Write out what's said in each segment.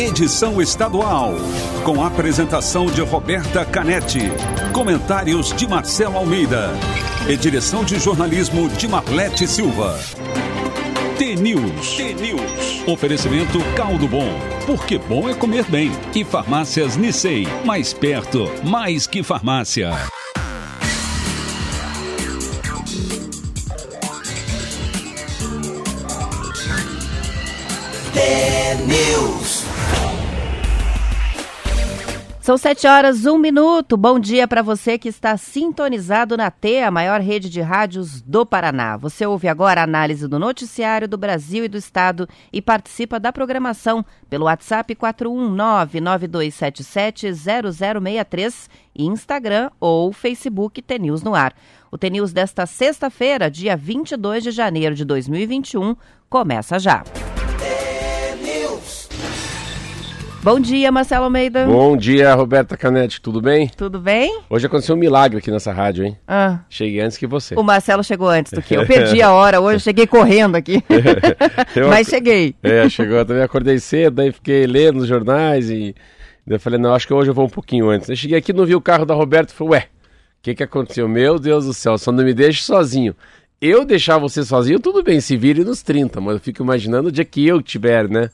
edição estadual, com a apresentação de Roberta Canetti, comentários de Marcelo Almeida e direção de jornalismo de Marlete Silva. T-News. T-News. Oferecimento Caldo Bom, porque bom é comer bem. E farmácias Nissei, mais perto, mais que farmácia. T-News. São sete horas, um minuto. Bom dia para você que está sintonizado na T, a maior rede de rádios do Paraná. Você ouve agora a análise do noticiário do Brasil e do Estado e participa da programação pelo WhatsApp 41992770063 e Instagram ou Facebook T-News no ar. O T-News desta sexta-feira, dia 22 de janeiro de 2021, começa já. Bom dia, Marcelo Almeida. Bom dia, Roberta Canetti, tudo bem? Tudo bem? Hoje aconteceu um milagre aqui nessa rádio, hein? Ah, Cheguei antes que você. o Marcelo chegou antes do que eu. Perdi a hora hoje, cheguei correndo aqui. Mas cheguei. É, chegou, eu também acordei cedo, daí fiquei lendo os jornais e daí eu falei, não, acho que hoje eu vou um pouquinho antes. Eu cheguei aqui, não vi o carro da Roberta e falei, ué, o que que aconteceu? Meu Deus do céu, só não me deixe sozinho. Eu deixar você sozinho, tudo bem, se vire nos 30, mas eu fico imaginando o dia que eu tiver, né,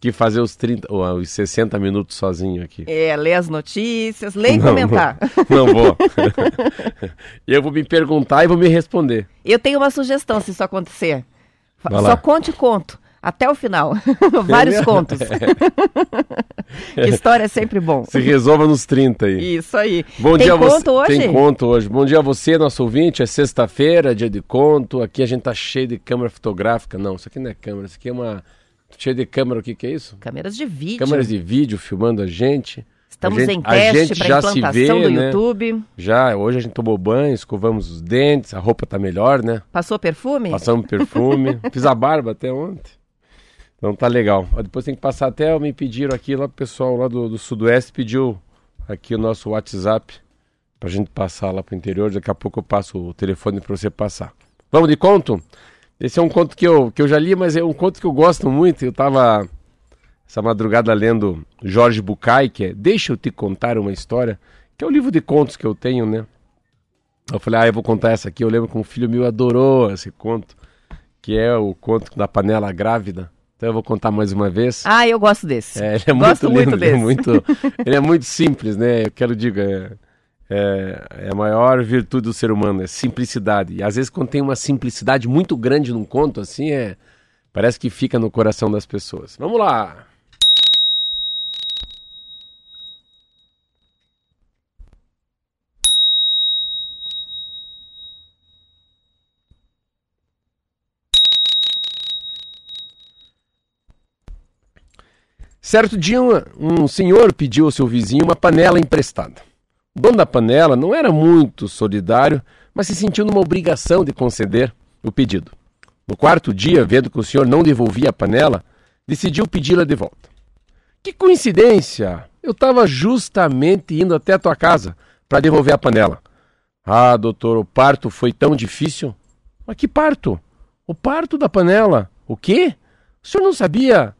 que fazer os 30, ou os 60 minutos sozinho aqui. É, ler as notícias, ler e Não, comentar. Não, não vou. Eu vou me perguntar e vou me responder. Eu tenho uma sugestão se isso acontecer. Vai lá. Só conte conto. Até o final. Vários contos. História é sempre bom. Se resolva nos 30 aí. Isso aí. Bom Tem dia a você. conto hoje? Tem conto hoje. Bom dia a você, nosso ouvinte. É sexta-feira, dia de conto. Aqui a gente tá cheio de câmera fotográfica. Não, isso aqui não é câmera, isso aqui é uma. Cheio de câmera, o que, que é isso? Câmeras de vídeo. Câmeras de vídeo filmando a gente. Estamos a gente, em teste para implantação vê, do né? YouTube. Já, hoje a gente tomou banho, escovamos os dentes, a roupa tá melhor, né? Passou perfume? Passamos perfume. Fiz a barba até ontem. Então tá legal. Depois tem que passar até, me pediram aqui, lá o pessoal lá do, do Sudoeste pediu aqui o nosso WhatsApp pra gente passar lá pro interior. Daqui a pouco eu passo o telefone pra você passar. Vamos de conto? Esse é um conto que eu, que eu já li, mas é um conto que eu gosto muito. Eu tava essa madrugada lendo Jorge Bucay, que é Deixa eu te contar uma história, que é o livro de contos que eu tenho, né? Eu falei, ah, eu vou contar essa aqui. Eu lembro que um filho meu adorou esse conto, que é o conto da panela grávida. Então eu vou contar mais uma vez. Ah, eu gosto desse. É, ele é Gosto muito muito lindo, ele é desse. muito, ele é muito simples, né? Eu quero dizer, é, é, a maior virtude do ser humano, é simplicidade. E às vezes quando tem uma simplicidade muito grande num conto, assim, é parece que fica no coração das pessoas. Vamos lá. Certo dia, um, um senhor pediu ao seu vizinho uma panela emprestada. Dono da panela não era muito solidário, mas se sentiu numa obrigação de conceder o pedido. No quarto dia, vendo que o senhor não devolvia a panela, decidiu pedi-la de volta. Que coincidência! Eu estava justamente indo até a tua casa para devolver a panela. Ah, doutor, o parto foi tão difícil. Mas que parto? O parto da panela. O quê? O senhor não sabia?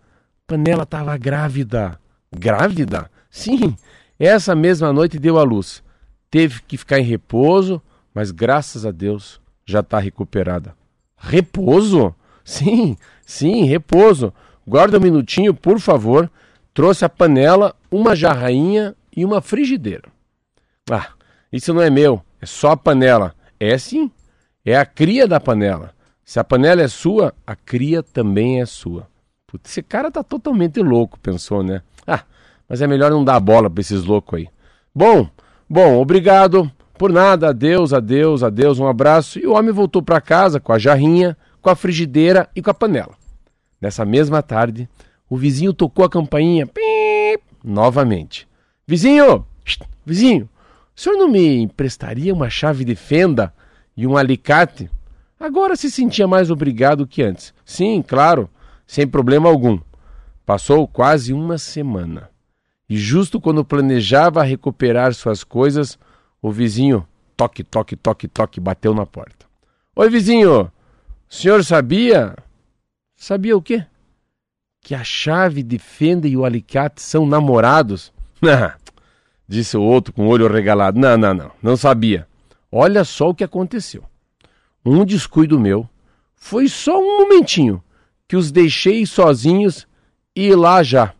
Panela estava grávida. Grávida? Sim, essa mesma noite deu à luz. Teve que ficar em repouso, mas graças a Deus já está recuperada. Repouso? Sim, sim, repouso. Guarda um minutinho, por favor. Trouxe a panela, uma jarrainha e uma frigideira. Ah, isso não é meu, é só a panela. É sim, é a cria da panela. Se a panela é sua, a cria também é sua. Putz, esse cara tá totalmente louco, pensou, né? Ah, mas é melhor não dar bola pra esses loucos aí. Bom, bom, obrigado. Por nada, adeus, adeus, adeus, um abraço. E o homem voltou para casa com a jarrinha, com a frigideira e com a panela. Nessa mesma tarde, o vizinho tocou a campainha. Pip, novamente. Vizinho! Vizinho! O senhor não me emprestaria uma chave de fenda e um alicate? Agora se sentia mais obrigado que antes. Sim, claro, sem problema algum. Passou quase uma semana. E justo quando planejava recuperar suas coisas, o vizinho, toque, toque, toque, toque, bateu na porta. Oi, vizinho! O senhor sabia? Sabia o quê? que a chave de fenda e o alicate são namorados? disse o outro com o olho regalado. Não, não, não, não sabia. Olha só o que aconteceu. Um descuido meu. Foi só um momentinho que os deixei sozinhos e lá já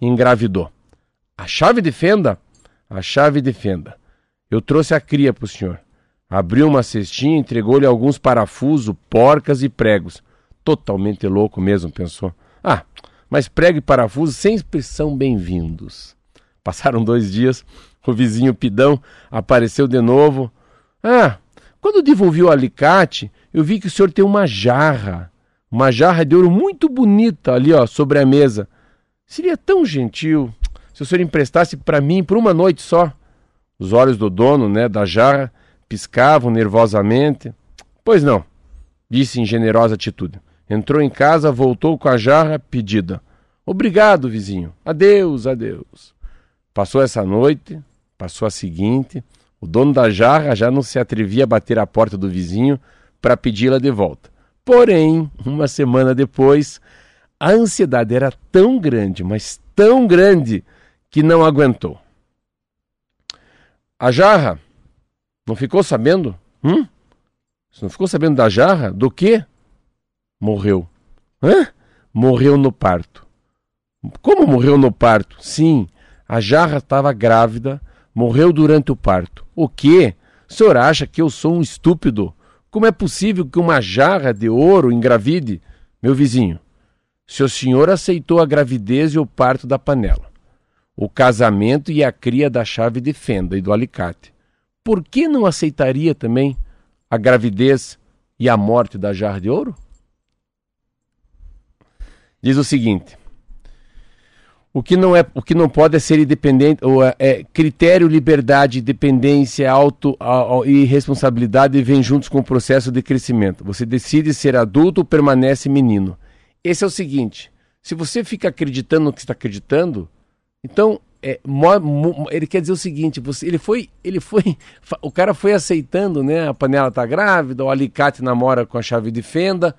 engravidou. A chave de fenda? A chave de fenda. Eu trouxe a cria para o senhor. Abriu uma cestinha, entregou-lhe alguns parafusos, porcas e pregos. Totalmente louco mesmo, pensou. Ah, mas prego e parafuso sempre são bem-vindos. Passaram dois dias, o vizinho Pidão apareceu de novo. Ah, quando devolvi o alicate, eu vi que o senhor tem uma jarra. Uma jarra de ouro muito bonita ali, ó, sobre a mesa. Seria tão gentil se o senhor emprestasse para mim por uma noite só. Os olhos do dono, né, da jarra, piscavam nervosamente. Pois não, disse em generosa atitude. Entrou em casa, voltou com a jarra pedida. Obrigado, vizinho. Adeus, adeus. Passou essa noite, passou a seguinte. O dono da jarra já não se atrevia a bater a porta do vizinho para pedi-la de volta. Porém, uma semana depois, a ansiedade era tão grande, mas tão grande, que não aguentou. A jarra não ficou sabendo? Hum? Você não ficou sabendo da jarra? Do quê? Morreu. Hã? Morreu no parto. Como morreu no parto? Sim, a jarra estava grávida, morreu durante o parto. O quê? O senhor acha que eu sou um estúpido? Como é possível que uma jarra de ouro engravide? Meu vizinho, se o senhor aceitou a gravidez e o parto da panela, o casamento e a cria da chave de fenda e do alicate, por que não aceitaria também a gravidez e a morte da jarra de ouro? Diz o seguinte: o que não é, o que não pode é ser independente, ou é, é critério, liberdade, dependência, auto a, a, e responsabilidade vêm juntos com o processo de crescimento. Você decide ser adulto ou permanece menino. Esse é o seguinte: se você fica acreditando no que está acreditando, então é, ele quer dizer o seguinte, você, ele foi, ele foi, o cara foi aceitando, né? A panela tá grávida, o alicate namora com a chave de fenda.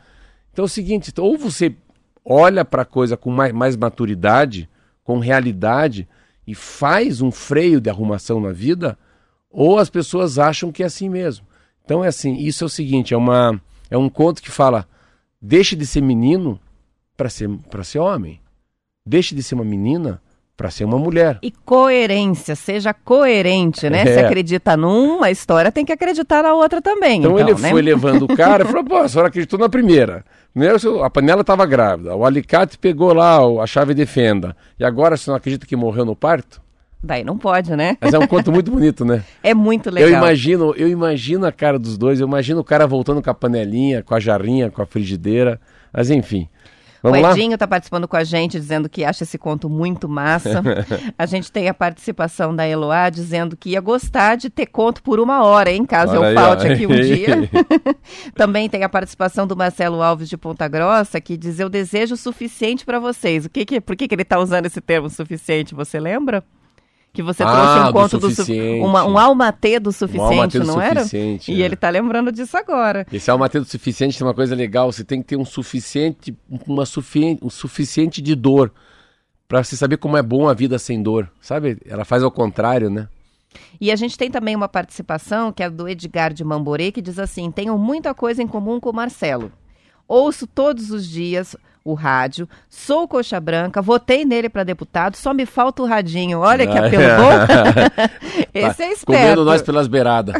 Então é o seguinte, ou você olha para a coisa com mais, mais maturidade, com realidade e faz um freio de arrumação na vida, ou as pessoas acham que é assim mesmo. Então é assim, isso é o seguinte, é uma é um conto que fala: deixe de ser menino para ser para ser homem. Deixe de ser uma menina para ser uma mulher. E coerência, seja coerente, né? É. Se acredita numa história, tem que acreditar na outra também. Então, então ele né? foi levando o cara e falou: pô, a senhora acreditou na primeira. Primeiro, a panela estava grávida, o alicate pegou lá a chave de fenda. E agora você não acredita que morreu no parto? Daí não pode, né? Mas é um conto muito bonito, né? É muito legal. Eu imagino, eu imagino a cara dos dois, eu imagino o cara voltando com a panelinha, com a jarrinha, com a frigideira. Mas enfim, Vamos o Edinho está participando com a gente, dizendo que acha esse conto muito massa. a gente tem a participação da Eloá dizendo que ia gostar de ter conto por uma hora, hein, caso Olha eu falte aqui um dia. Também tem a participação do Marcelo Alves de Ponta Grossa, que diz: Eu desejo suficiente para vocês. O que que, por que, que ele está usando esse termo suficiente? Você lembra? Que você ah, trouxe um conto do, do uma, um almatê do suficiente, um do não suficiente, era? É. E ele tá lembrando disso agora. Esse almatê do suficiente tem uma coisa legal, você tem que ter um suficiente, uma suficiente, um suficiente de dor para você saber como é bom a vida sem dor, sabe? Ela faz ao contrário, né? E a gente tem também uma participação que é do Edgar de Mamborê, que diz assim: tenho muita coisa em comum com o Marcelo. Ouço todos os dias o rádio. Sou coxa branca, votei nele para deputado, só me falta o radinho. Olha que apelo bom. Esse é esperto. Comendo nós pelas beiradas.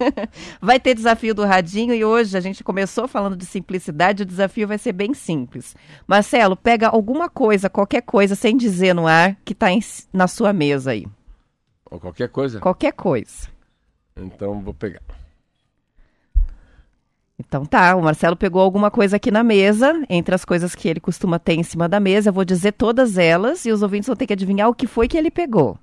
vai ter desafio do radinho e hoje a gente começou falando de simplicidade, o desafio vai ser bem simples. Marcelo, pega alguma coisa, qualquer coisa, sem dizer no ar, que está na sua mesa aí. Ou qualquer coisa? Qualquer coisa. Então vou pegar. Então tá, o Marcelo pegou alguma coisa aqui na mesa, entre as coisas que ele costuma ter em cima da mesa, eu vou dizer todas elas e os ouvintes vão ter que adivinhar o que foi que ele pegou.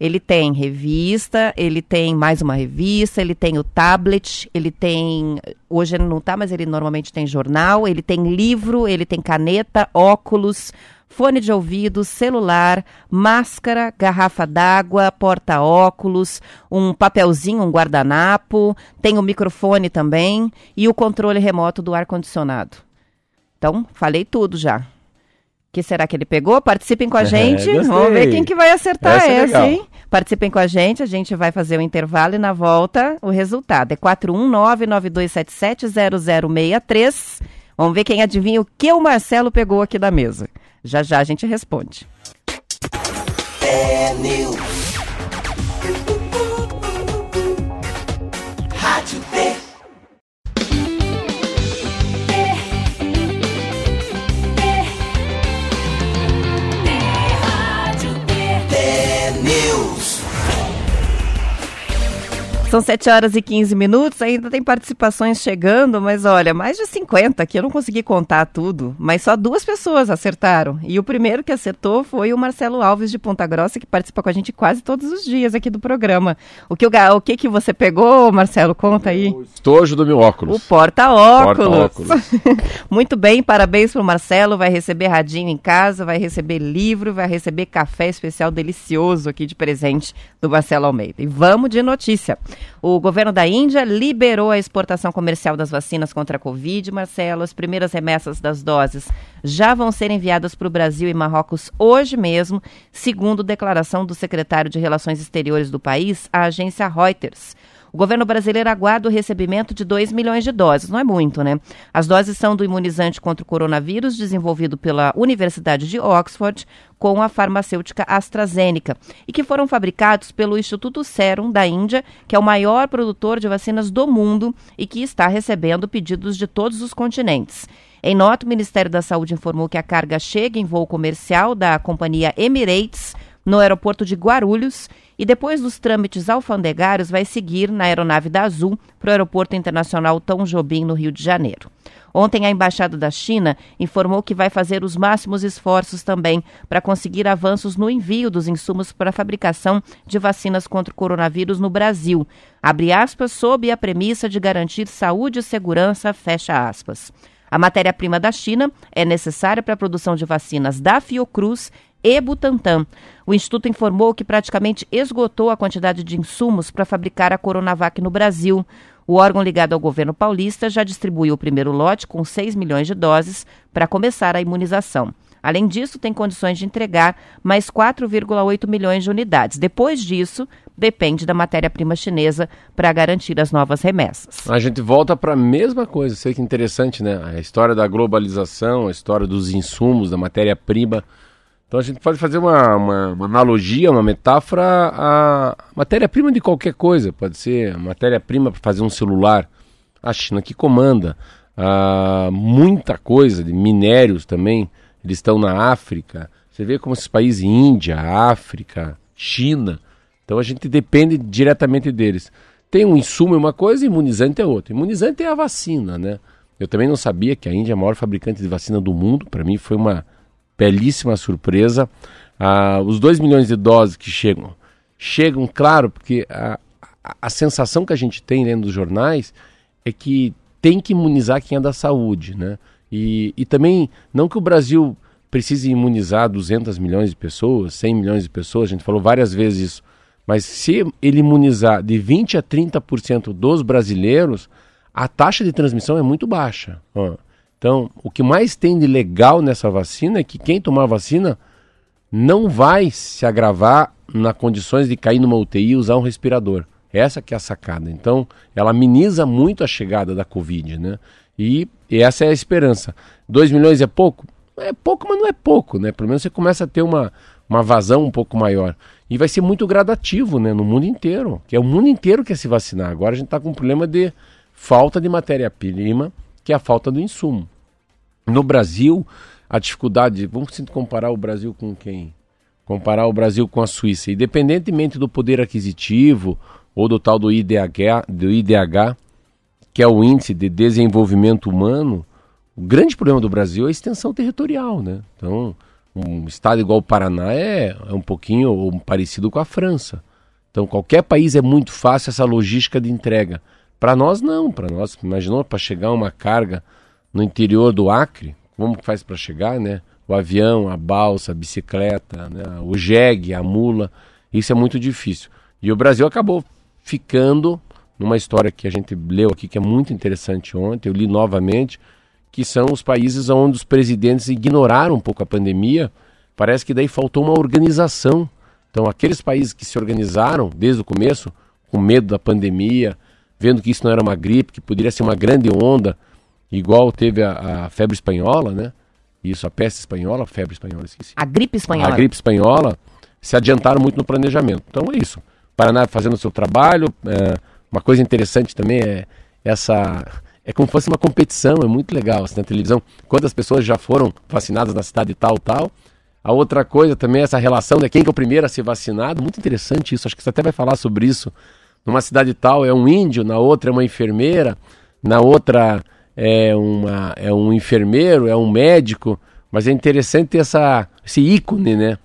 Ele tem revista, ele tem mais uma revista, ele tem o tablet, ele tem. Hoje ele não tá, mas ele normalmente tem jornal, ele tem livro, ele tem caneta, óculos, fone de ouvido, celular, máscara, garrafa d'água, porta-óculos, um papelzinho, um guardanapo, tem o microfone também e o controle remoto do ar-condicionado. Então, falei tudo já. O que será que ele pegou? Participem com a É, gente. gostei. Vamos ver quem que vai acertar Essa é essa, legal. hein? Participem com a gente, a gente vai fazer o intervalo e na volta o resultado. É 419-9277-0063. Vamos ver quem adivinha o que o Marcelo pegou aqui da mesa. Já já a gente responde. É São 7 horas e 15 minutos, ainda tem participações chegando, mas olha, mais de 50 aqui, eu não consegui contar tudo, mas só duas pessoas acertaram. E o primeiro que acertou foi o Marcelo Alves de Ponta Grossa, que participa com a gente quase todos os dias aqui do programa. O que, o, o que, que você pegou, Marcelo? Conta aí. O estojo do meu O óculos. porta-óculos. Porta-óculos. Muito bem, parabéns pro Marcelo. Vai receber radinho em casa, vai receber livro, vai receber café especial delicioso aqui de presente do Marcelo Almeida. E vamos de notícia. O governo da Índia liberou a exportação comercial das vacinas contra a Covid, Marcelo. As primeiras remessas das doses já vão ser enviadas para o Brasil e Marrocos hoje mesmo, segundo declaração do secretário de Relações Exteriores do país, à agência Reuters. O governo brasileiro aguarda o recebimento de 2 milhões de doses. Não é muito, né? As doses são do imunizante contra o coronavírus, desenvolvido pela Universidade de Oxford com a farmacêutica AstraZeneca, e que foram fabricados pelo Instituto Serum da Índia, que é o maior produtor de vacinas do mundo e que está recebendo pedidos de todos os continentes. Em nota, o Ministério da Saúde informou que a carga chega em voo comercial da companhia Emirates no aeroporto de Guarulhos e depois dos trâmites alfandegários vai seguir na aeronave da Azul para o Aeroporto Internacional Tom Jobim, no Rio de Janeiro. Ontem, a Embaixada da China informou que vai fazer os máximos esforços também para conseguir avanços no envio dos insumos para a fabricação de vacinas contra o coronavírus no Brasil. Abre aspas, sob a premissa de garantir saúde e segurança, fecha aspas. A matéria-prima da China é necessária para a produção de vacinas da Fiocruz e Butantan. O Instituto informou que praticamente esgotou a quantidade de insumos para fabricar a Coronavac no Brasil. O órgão ligado ao governo paulista já distribuiu o primeiro lote com 6 milhões de doses para começar a imunização. Além disso, tem condições de entregar mais 4,8 milhões de unidades. Depois disso, depende da matéria-prima chinesa para garantir as novas remessas. A gente volta para a mesma coisa, sei que interessante, né? A história da globalização, a história dos insumos, da matéria-prima. Então a gente pode fazer uma, uma, uma analogia, uma metáfora à matéria-prima de qualquer coisa. Pode ser matéria-prima para fazer um celular. A China que comanda. Ah, muita coisa de minérios também. Eles estão na África. Você vê como esses países, Índia, África, China. Então a gente depende diretamente deles. Tem um insumo é uma coisa, imunizante é outra. Imunizante é a vacina, né? Eu também não sabia que a Índia é a maior fabricante de vacina do mundo. Para mim foi uma belíssima surpresa. Ah, os 2 milhões de doses que chegam, chegam, claro, porque a, a, sensação que a gente tem lendo dos jornais é que tem que imunizar quem é da saúde, né? E, e também, não que o Brasil precise imunizar 200 milhões de pessoas, 100 milhões de pessoas, a gente falou várias vezes isso, mas se ele imunizar de 20 a 30% dos brasileiros, a taxa de transmissão é muito baixa. Ó. Então, o que mais tem de legal nessa vacina é que quem tomar a vacina não vai se agravar na condições de cair numa UTI e usar um respirador. Essa que é a sacada. Então, ela ameniza muito a chegada da Covid, né? E, e essa é a esperança. 2 milhões é pouco? É pouco, mas não é pouco, né? Pelo menos você começa a ter uma, uma vazão um pouco maior. E vai ser muito gradativo, né? No mundo inteiro. Que é o mundo inteiro que quer se vacinar. Agora a gente está com um problema de falta de matéria-prima, que é a falta do insumo. No Brasil, a dificuldade. Vamos comparar o Brasil com quem? Comparar o Brasil com a Suíça. Independentemente do poder aquisitivo ou do tal do IDH, do IDH, que é o Índice de Desenvolvimento Humano, o grande problema do Brasil é a extensão territorial, né? Então, um estado igual o Paraná é, é um pouquinho ou parecido com a França. Então, qualquer país é muito fácil essa logística de entrega. Para nós, não. Para nós, imaginou para chegar uma carga no interior do Acre, como faz para chegar, né? O avião, a balsa, a bicicleta, né? o jegue, a mula, isso é muito difícil. E o Brasil acabou ficando numa história que a gente leu aqui que é muito interessante ontem, eu li novamente, que são os países onde os presidentes ignoraram um pouco a pandemia. Parece que daí faltou uma organização. Então, aqueles países que se organizaram desde o começo, com medo da pandemia, vendo que isso não era uma gripe, que poderia ser uma grande onda, igual teve a, a febre espanhola, né? Isso, a peste espanhola, a febre espanhola, esqueci. A gripe espanhola. A gripe espanhola, se adiantaram muito no planejamento. Então é isso. Paraná fazendo o seu trabalho. é, uma coisa interessante também é essa. É como se fosse uma competição, é muito legal assim, na televisão. Quantas pessoas já foram vacinadas na cidade tal, tal. A outra coisa também é essa relação, né? Quem que é o primeiro a ser vacinado? Muito interessante isso. Acho que você até vai falar sobre isso. Numa cidade tal é um índio, na outra é uma enfermeira, na outra é, uma, é um enfermeiro, é um médico. Mas é interessante ter essa, esse ícone, né?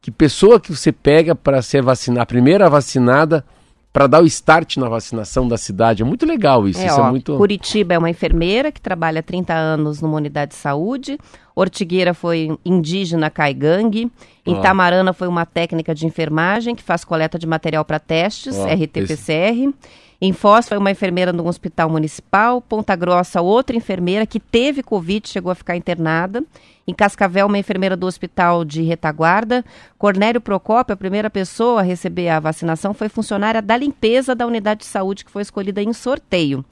Que pessoa que você pega para ser vacinada, a primeira vacinada, para dar o start na vacinação da cidade. É muito legal isso. É, isso ó, é muito. Curitiba é uma enfermeira que trabalha há 30 anos numa unidade de saúde. Ortigueira foi indígena caigangue. Em Ó. Tamarana foi uma técnica de enfermagem que faz coleta de material para testes, RT-PCR. Em Foz foi uma enfermeira num hospital municipal. Ponta Grossa, outra enfermeira que teve Covid, chegou a ficar internada. Em Cascavel, uma enfermeira do hospital de retaguarda. Cornélio Procópio, a primeira pessoa a receber a vacinação, foi funcionária da limpeza da unidade de saúde que foi escolhida em sorteio.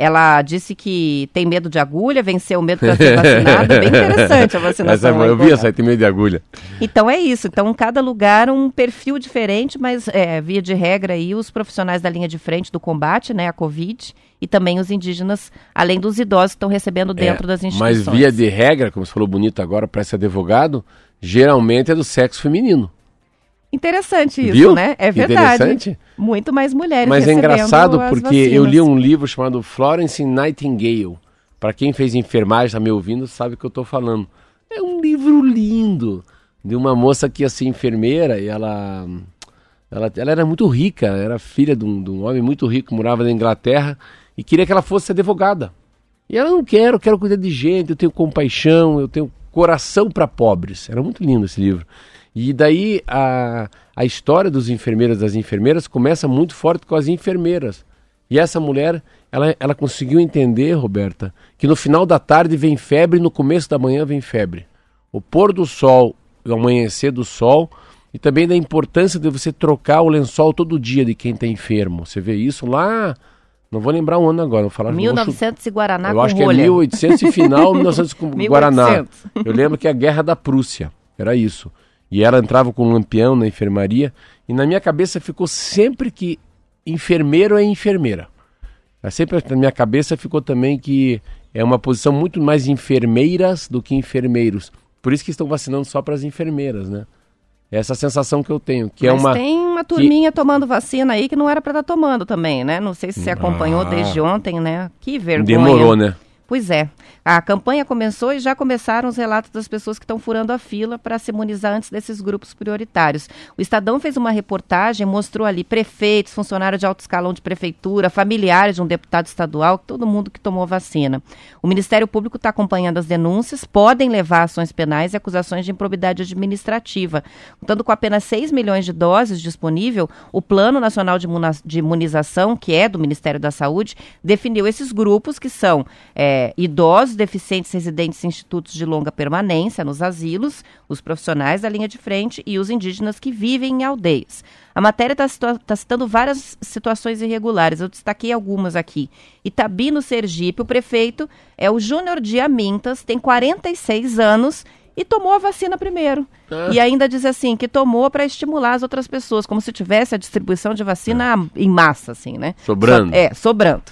Ela disse que tem medo de agulha, venceu o medo para ser vacinada. Bem interessante a vacinação. Essa, em eu vi essa aí, tem medo de agulha. Então é isso. Então, cada lugar um perfil diferente, mas é, via de regra aí, os profissionais da linha de frente do combate, né, a Covid, e também os indígenas, além dos idosos que estão recebendo dentro É, das instituições. Mas via de regra, como você falou bonito agora para esse advogado, geralmente é do sexo feminino. Interessante isso, Viu? né? É verdade. Interessante. Muito mais mulheres Mas é engraçado porque eu li um livro chamado Florence Nightingale. Para quem fez enfermagem, está me ouvindo, sabe o que eu estou falando. É um livro lindo de uma moça que ia ser enfermeira e ela, ela, ela era muito rica, era filha de um, de um homem muito rico, morava na Inglaterra e queria que ela fosse advogada. E ela não quero, eu quero cuidar de gente, eu tenho compaixão, eu tenho coração para pobres. Era muito lindo esse livro. E daí a, a história dos enfermeiros e das enfermeiras começa muito forte com as enfermeiras. E essa mulher, ela, ela conseguiu entender, Roberta, que no final da tarde vem febre e no começo da manhã vem febre. O pôr do sol, o amanhecer do sol, e também da importância de você trocar o lençol todo dia de quem está enfermo. Você vê isso lá, não vou lembrar o ano agora, vou falar... vou chu- 1900 e Guaraná eu acho que é rolha. 1800 e final 1900 com 1800. Guaraná. Eu lembro que é a Guerra da Prússia, era isso. E ela entrava com um lampião na enfermaria e na minha cabeça ficou sempre que enfermeiro é enfermeira. É Sempre na minha cabeça ficou também que é uma posição muito mais enfermeiras do que enfermeiros. Por isso que estão vacinando só para as enfermeiras, né? Essa sensação que eu tenho, que é Mas uma tem uma turminha tomando vacina aí que não era para estar tomando também, né? Não sei se você acompanhou Ah. desde ontem, né? Que vergonha. demorou, né? Pois é. A campanha começou e já começaram os relatos das pessoas que estão furando a fila para se imunizar antes desses grupos prioritários. O Estadão fez uma reportagem, mostrou ali prefeitos, funcionários de alto escalão de prefeitura, familiares de um deputado estadual, todo mundo que tomou vacina. O Ministério Público está acompanhando as denúncias, podem levar ações penais e acusações de improbidade administrativa. Contando com apenas 6 milhões de doses disponível, o Plano Nacional de Imunização, que é do Ministério da Saúde, definiu esses grupos que são é, idosos, deficientes residentes em institutos de longa permanência, nos asilos, os profissionais da linha de frente e os indígenas que vivem em aldeias. A matéria está citando várias situações irregulares, eu destaquei algumas aqui. Itabi, no Sergipe, o prefeito é o Júnior Diamintas, tem 46 anos e tomou a vacina primeiro. Ah. E ainda diz assim, que tomou para estimular as outras pessoas, como se tivesse a distribuição de vacina em massa, assim, né? Sobrando. So- é, sobrando.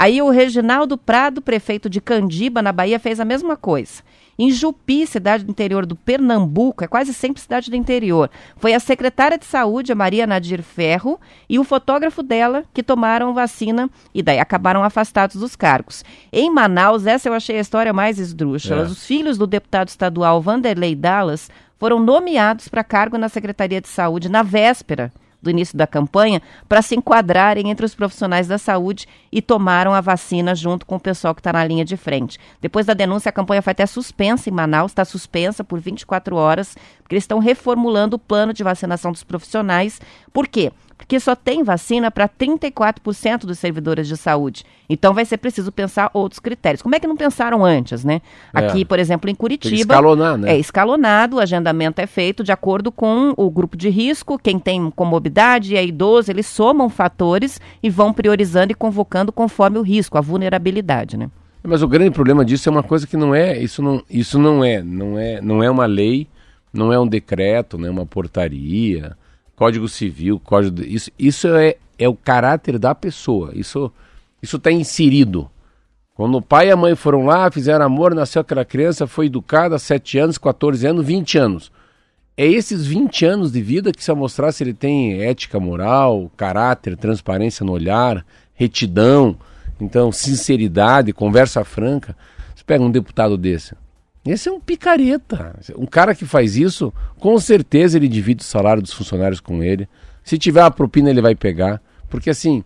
Aí o Reginaldo Prado, prefeito de Candiba, na Bahia, fez a mesma coisa. Em Jupi, cidade do interior do Pernambuco, é quase sempre cidade do interior, foi a secretária de saúde, a Maria Nadir Ferro, e o fotógrafo dela que tomaram vacina e daí acabaram afastados dos cargos. Em Manaus, essa eu achei a história mais esdrúxula. É. Os filhos do deputado estadual Vanderlei Dallas foram nomeados para cargo na Secretaria de Saúde na véspera do início da campanha para se enquadrarem entre os profissionais da saúde e tomaram a vacina junto com o pessoal que está na linha de frente. Depois da denúncia, a campanha foi até suspensa em Manaus, está suspensa por 24 horas, porque eles estão reformulando o plano de vacinação dos profissionais. Por quê? Porque só tem vacina para 34% dos servidores de saúde. Então vai ser preciso pensar outros critérios. Como é que não pensaram antes, né? É. Aqui, por exemplo, em Tem Curitiba. escalonar, né? É escalonado, o agendamento é feito de acordo com o grupo de risco, quem tem comorbidade é idoso, eles somam fatores e vão priorizando e convocando conforme o risco, a vulnerabilidade, né? Mas o grande problema disso é uma coisa que não é, isso não, isso não é, não é, não é uma lei, não é um decreto, não é uma portaria, Código Civil, Código, isso, isso é, é o caráter da pessoa. Isso, está inserido. Quando o pai e a mãe foram lá, fizeram amor, nasceu aquela criança, foi educada, 7 anos, 14 anos, 20 anos. É esses 20 anos de vida que se mostrar se ele tem ética moral, caráter, transparência no olhar, retidão, então sinceridade, conversa franca. Você pega um deputado desse. Esse é um picareta. Um cara que faz isso, com certeza ele divide o salário dos funcionários com ele. Se tiver a propina, ele vai pegar. Porque assim,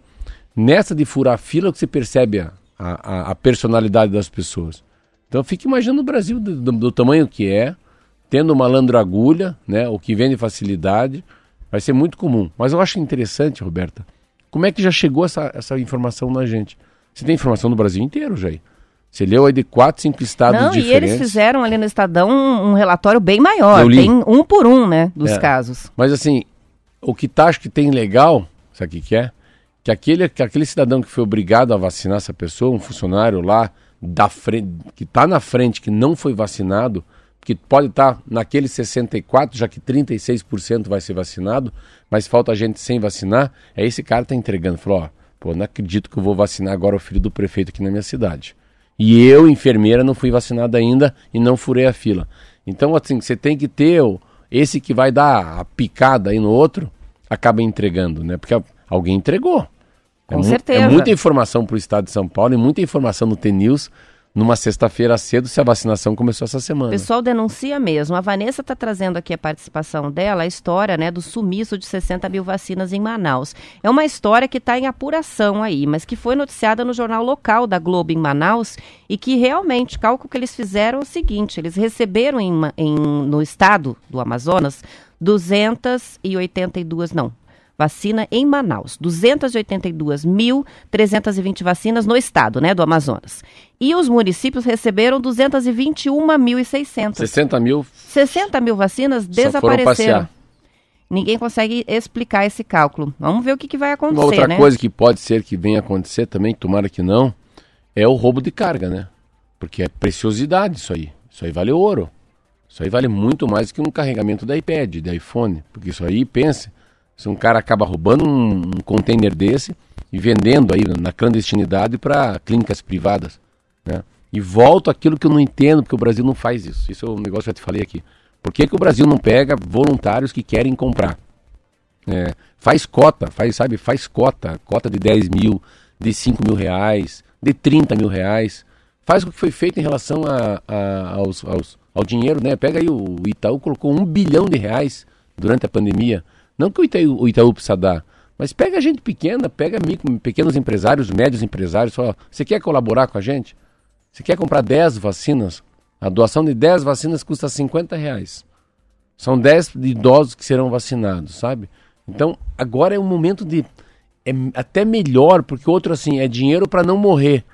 nessa de furar fila que você percebe a, a, a personalidade das pessoas. Então fico imaginando o Brasil do, do- do tamanho que é, tendo malandro agulha, né, o que vende facilidade, vai ser muito comum. Mas eu acho interessante, Roberta, como é que já chegou essa, essa informação na gente? Você tem informação do Brasil inteiro, Jair. Você leu aí de quatro, cinco estados Não, e diferentes. eles fizeram ali no Estadão um, um relatório bem maior. Tem um por um, né, dos É. casos. Mas assim, o que tá, acho que tem legal, sabe o que é? Que aquele, que aquele cidadão que foi obrigado a vacinar essa pessoa, um funcionário lá da frente, que está na frente, que não foi vacinado, que pode estar naquele 64, já que 36% vai ser vacinado, mas falta gente sem vacinar, é esse cara tá entregando. Falou, ó, pô, não acredito que eu vou vacinar agora o filho do prefeito aqui na minha cidade. E eu, enfermeira, não fui vacinada ainda e não furei a fila. Então, assim, você tem que ter esse que vai dar a picada aí no outro, acaba entregando, né? Porque alguém entregou. Com é mu- certeza. É muita informação para o estado de São Paulo e muita informação no T-News numa sexta-feira cedo se a vacinação começou essa O semana. pessoal denuncia mesmo. A Vanessa está trazendo aqui a participação dela, a história né, do sumiço de 60 mil vacinas em Manaus. É uma história que está em apuração aí, mas que foi noticiada no jornal local da Globo em Manaus e que realmente, o cálculo que eles fizeram é o seguinte: eles receberam em em- no estado do Amazonas 282, não. Vacina em Manaus, 282.320 vacinas no estado, né, do Amazonas. E os municípios receberam 221.600. 60 mil 60 mil vacinas desapareceram. Ninguém consegue explicar esse cálculo. Vamos ver o que, que vai acontecer, Uma outra né? coisa que pode ser que venha acontecer também, tomara que não, é o roubo de carga, né? Porque é preciosidade isso aí. Isso aí vale ouro. Isso aí vale muito mais que um carregamento da iPad, da iPhone. Porque isso aí, pense, se um cara acaba roubando um, um container desse e vendendo aí na clandestinidade para clínicas privadas, né? E volto àquilo que eu não entendo, porque o Brasil não faz isso. Isso é um negócio que eu já te falei aqui. Por que, que o Brasil não pega voluntários que querem comprar? É, faz cota, faz, sabe, faz cota, cota de 10 mil, de 5 mil reais, de 30 mil reais. Faz o que foi feito em relação a, a- aos, aos- ao dinheiro, né? Pega aí o Itaú, colocou um bilhão de reais durante a pandemia. Não que o Itaú, o Itaú precisa dar, mas pega gente pequena, pega micro, pequenos empresários, médios empresários, só, você quer colaborar com a gente? Você quer comprar 10 vacinas? A doação de 10 vacinas custa 50 reais. São 10 idosos que serão vacinados, sabe? Então, agora é um momento de. É até melhor, porque outro assim, é dinheiro para não morrer.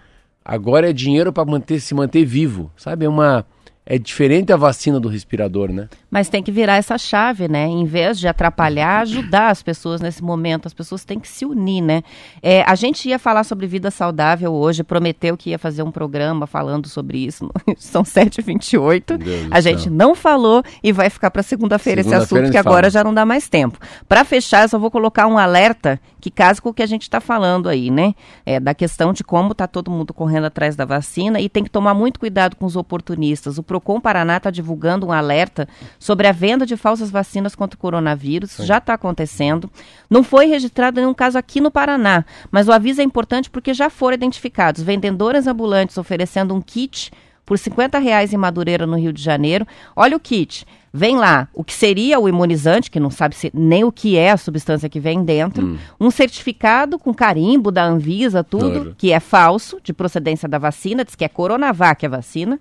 Agora é dinheiro para manter, se manter vivo, sabe? É uma. É diferente a vacina do respirador, né? Mas tem que virar essa chave, né? Em vez de atrapalhar, ajudar as pessoas nesse momento. As pessoas têm que se unir, né? É, a gente ia falar sobre vida saudável hoje, prometeu que ia fazer um programa falando sobre isso. São 7h28. Meu Deus do A gente céu. não falou e vai ficar para segunda-feira esse Segunda-feira assunto, que fala. agora já não dá mais tempo. Para fechar, eu só vou colocar um alerta que casa com o que a gente está falando aí, né? É, da questão de como tá todo mundo correndo atrás da vacina e tem que tomar muito cuidado com os oportunistas. O Procon Paraná está divulgando um alerta sobre a venda de falsas vacinas contra o coronavírus. Já está acontecendo. Não foi registrado nenhum caso aqui no Paraná, mas o aviso é importante porque já foram identificados vendedores ambulantes oferecendo um kit por 50 reais em Madureira, no Rio de Janeiro. Olha o kit. Vem lá o que seria o imunizante, que não sabe se, nem o que é a substância que vem dentro, um certificado com carimbo da Anvisa, tudo, que é falso, de procedência da vacina, diz que é Coronavac a vacina,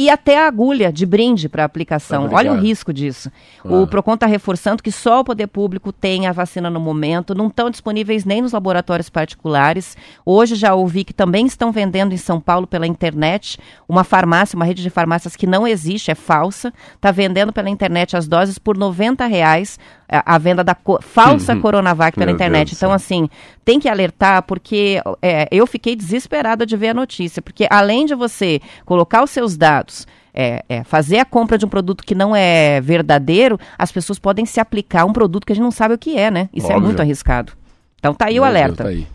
e até a agulha de brinde para aplicação. Aplicar. Olha o risco disso. Ah. O Procon está reforçando que só o poder público tem a vacina no momento, não estão disponíveis nem nos laboratórios particulares. Hoje já ouvi que também estão vendendo em São Paulo pela internet uma farmácia, uma rede de farmácias que não existe, é falsa, está vendendo pela internet as doses por 90 reais, a, a venda da co- falsa Coronavac pela Meu internet. Deus Então, assim, tem que alertar, porque é, eu fiquei desesperada de ver a notícia, porque além de você colocar os seus dados, é, é, fazer a compra de um produto que não é verdadeiro, as pessoas podem se aplicar a um produto que a gente não sabe o que é, né? Isso é Óbvio. muito arriscado. Então tá aí o Meu Deus, alerta. tá aí.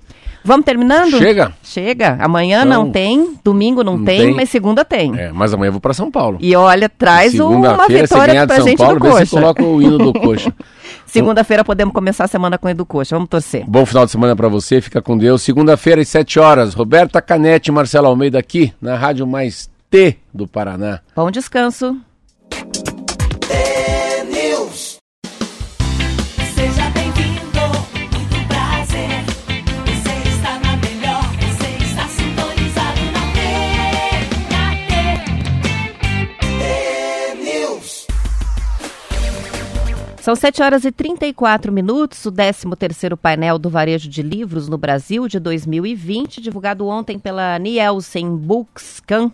Vamos terminando? Chega. Chega. Amanhã Então, não tem, domingo não, não tem, tem. mas segunda tem. É, mas amanhã eu vou para São Paulo. E olha, traz uma vitória pra São gente Paulo, do Coxa. coloca o hino do Coxa. Segunda-feira podemos começar a semana com o Edu Coxa. Vamos torcer. Bom final de semana para você, fica com Deus. Segunda-feira às 7 horas, Roberta Canete e Marcelo Almeida aqui na Rádio Mais Do Paraná. Bom descanso. São 7 horas e 34 minutos, o 13º painel do varejo de livros no Brasil de 2020, divulgado ontem pela Nielsen Bookscan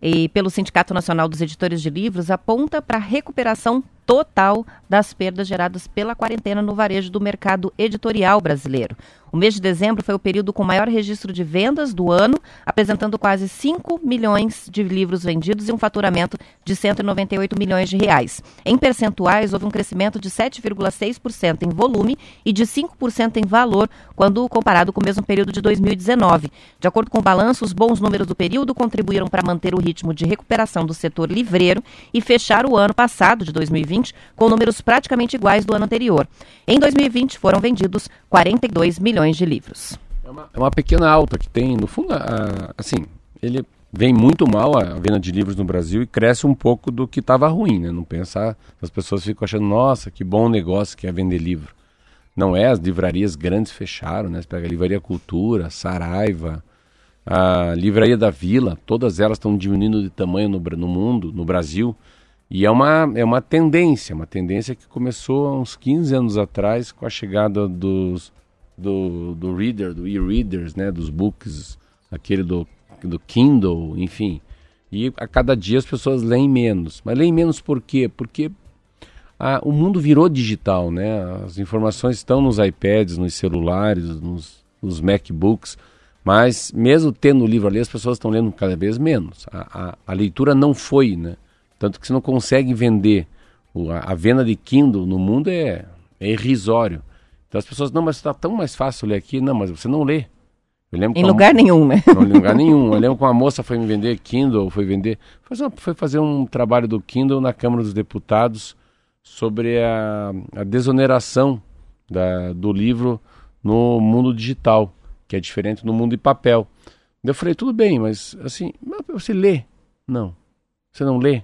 e pelo Sindicato Nacional dos Editores de Livros, aponta para a recuperação total das perdas geradas pela quarentena no varejo do mercado editorial brasileiro. O mês de dezembro foi o período com maior registro de vendas do ano, apresentando quase 5 milhões de livros vendidos e um faturamento de 198 milhões de reais. Em percentuais, houve um crescimento de 7,6% em volume e de 5% em valor quando comparado com o mesmo período de 2019. De acordo com o balanço, os bons números do período contribuíram para manter o ritmo de recuperação do setor livreiro e fechar o ano passado, de 2020, com números praticamente iguais do ano anterior. Em 2020, foram vendidos 42 milhões de livros. É uma, é uma pequena alta que tem, no fundo, a- assim, ele vem muito mal a venda de livros no Brasil e cresce um pouco do que estava ruim, né? Não pensar, as pessoas ficam achando, nossa, que bom negócio que é vender livro. Não é, as livrarias grandes fecharam, né? Você pega a Livraria Cultura, Saraiva, a Livraria da Vila, todas elas estão diminuindo de tamanho no, no mundo, no Brasil. E é uma, é uma tendência, uma tendência que começou há uns 15 anos atrás com a chegada dos, do, do reader, do e-readers, né, dos books, aquele do, do Kindle, enfim. E a cada dia as pessoas leem menos. Mas leem menos por quê? Porque ah, o mundo virou digital, né? As informações estão nos iPads, nos celulares, nos, nos MacBooks. Mas mesmo tendo o livro ali, as pessoas estão lendo cada vez menos. A, a, a leitura não foi, né? Tanto que você não consegue vender. A, a venda de Kindle no mundo é, é irrisório. Então as pessoas, não, mas está tão mais fácil ler aqui. Não, mas você não lê. Eu lembro Em que uma- lugar nenhum, né? não em lugar nenhum. Eu lembro que uma moça foi me vender Kindle, foi vender. Foi, fazer um trabalho do Kindle na Câmara dos Deputados sobre a, a desoneração da- do livro no mundo digital, que é diferente no mundo de papel. Eu falei, tudo bem, mas assim, você lê? Não. Você não lê?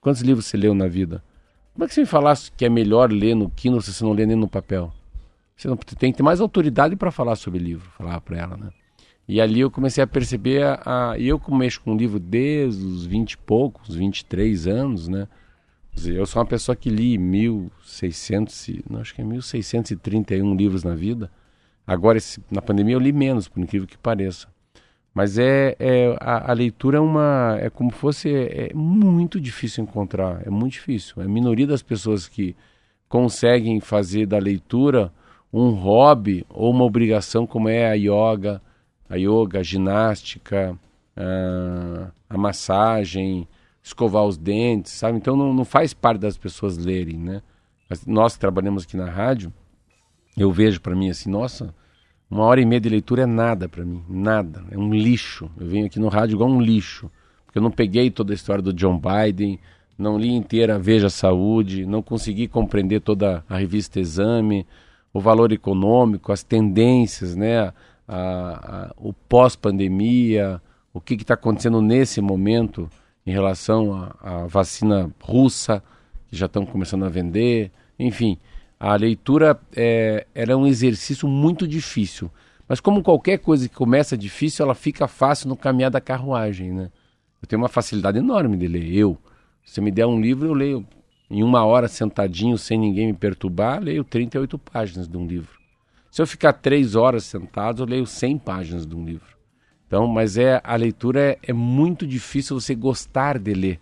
Quantos livros você leu na vida? Como é que você me falasse que é melhor ler no Kindle se você não lê nem no papel? Você não tem que ter mais autoridade para falar sobre livro, falar para ela, né? E ali eu comecei a perceber, a, e eu como mexo com livro desde os 20 e poucos, 23 anos, né? Eu sou uma pessoa que li 1600, e- não, acho que é 1631 livros na vida. Agora, na pandemia, eu li menos, por incrível que pareça. Mas é, é a, a leitura é uma é como fosse é, é muito difícil encontrar, é muito difícil. É a minoria das pessoas que conseguem fazer da leitura um hobby ou uma obrigação como é a yoga, a yoga, a ginástica, ah, a massagem, escovar os dentes, sabe? Então não, não faz parte das pessoas lerem, né? Mas Nós que trabalhamos aqui na rádio, eu vejo para mim assim, nossa, uma hora e meia de leitura é nada para mim, nada, é um lixo. Eu venho aqui no rádio igual um lixo, porque eu não peguei toda a história do John Biden, não li inteira a Veja Saúde, não consegui compreender toda a revista Exame, o valor econômico, as tendências, né, a, a- o pós-pandemia, o que está acontecendo nesse momento em relação à vacina russa, que já estão começando a vender, enfim, a leitura é, ela é um exercício muito difícil. Mas como qualquer coisa que começa difícil, ela fica fácil no caminhar da carruagem, né? Eu tenho uma facilidade enorme de ler. Eu, se me der um livro, eu leio em uma hora sentadinho, sem ninguém me perturbar, leio 38 páginas de um livro. Se eu ficar três horas sentado, eu leio 100 páginas de um livro. Então, mas é a leitura é, é muito difícil você gostar de ler.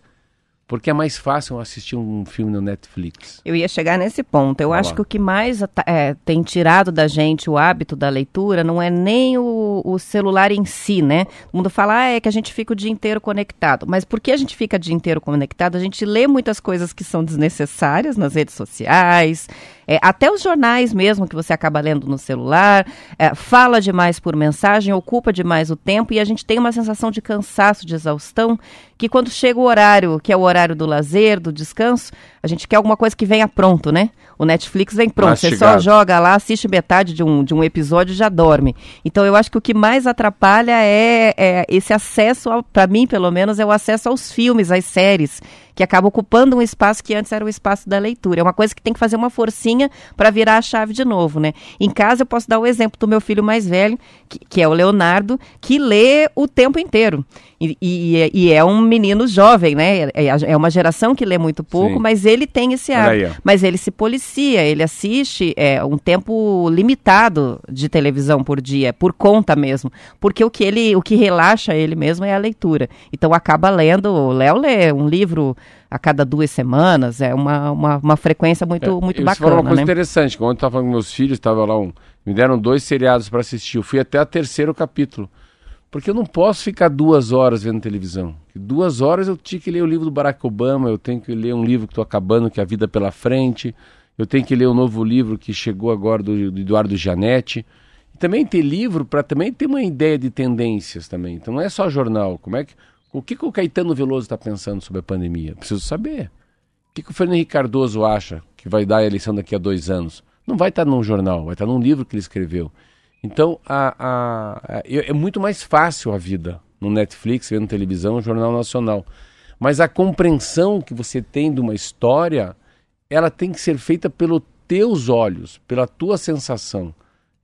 Porque é mais fácil assistir um filme no Netflix. Eu ia chegar nesse ponto. Eu Vai acho lá. que o que mais é, tem tirado da gente o hábito da leitura não é nem o, o celular em si, né? O mundo fala ah, é que a gente fica o dia inteiro conectado. Mas por que a gente fica o dia inteiro conectado? A gente lê muitas coisas que são desnecessárias nas redes sociais, é, até os jornais mesmo que você acaba lendo no celular, é, fala demais por mensagem, ocupa demais o tempo e a gente tem uma sensação de cansaço, de exaustão, que quando chega o horário, que é o horário do lazer, do descanso, a gente quer alguma coisa que venha pronto, né? O Netflix vem pronto, você só Mastigado. joga lá, assiste metade de um, de um episódio e já dorme. Então eu acho que o que mais atrapalha é, é esse acesso, para mim pelo menos, é o acesso aos filmes, às séries, que acaba ocupando um espaço que antes era o espaço da leitura. É uma coisa que tem que fazer uma forcinha para virar a chave de novo, né? Em casa eu posso dar o exemplo do meu filho mais velho, que, que é o Leonardo, que lê o tempo inteiro. E, e- e é um menino jovem, né? É, é uma geração que lê muito pouco, Sim. mas ele tem esse hábito. Mas ele se policia, ele assiste é, um tempo limitado de televisão por dia, por conta mesmo. Porque o que ele, o que relaxa ele mesmo é a leitura. Então acaba lendo, o Léo lê um livro a cada duas semanas, é uma, uma, uma frequência muito, muito É, Você falou bacana, uma coisa né? interessante. Quando eu estava falando com meus filhos, estava lá um, me deram dois seriados para assistir. Eu fui até o terceiro capítulo. Porque eu não posso ficar duas horas vendo televisão. Duas horas eu tinha que ler o livro do Barack Obama, eu tenho que ler um livro que estou acabando, que é A Vida pela Frente. Eu tenho que ler o novo livro que chegou agora do, do Eduardo Gianetti. E também ter livro para também ter uma ideia de tendências também. Então não é só jornal. Como é que, o que, que o Caetano Veloso está pensando sobre a pandemia? Preciso saber. O que, que o Fernando Henrique Cardoso acha que vai dar a eleição daqui a dois anos? Não vai estar num jornal, vai estar num livro que ele escreveu. Então, a, a- a- é muito mais fácil a vida no Netflix, vendo televisão, no Jornal Nacional. Mas a compreensão que você tem de uma história, ela tem que ser feita pelos teus olhos, pela tua sensação.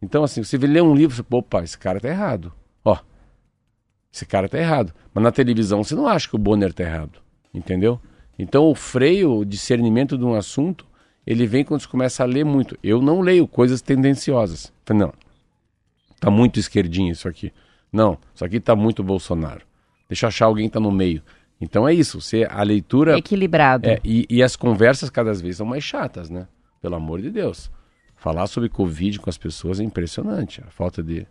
Então, assim, você ler um livro, você, fala, opa, esse cara tá errado. Ó, esse cara tá errado. Mas na televisão você não acha que o Bonner tá errado. Entendeu? Então o freio, o discernimento de um assunto, ele vem quando você começa a ler muito. Eu não leio coisas tendenciosas. Não, tá muito esquerdinho isso aqui. Não, isso aqui tá muito Bolsonaro. Deixa eu achar alguém que tá no meio. Então é isso, você, a leitura... Equilibrado. É, e, e as conversas cada vez são mais chatas, né? Pelo amor de Deus. Falar sobre Covid com as pessoas é impressionante. A falta de,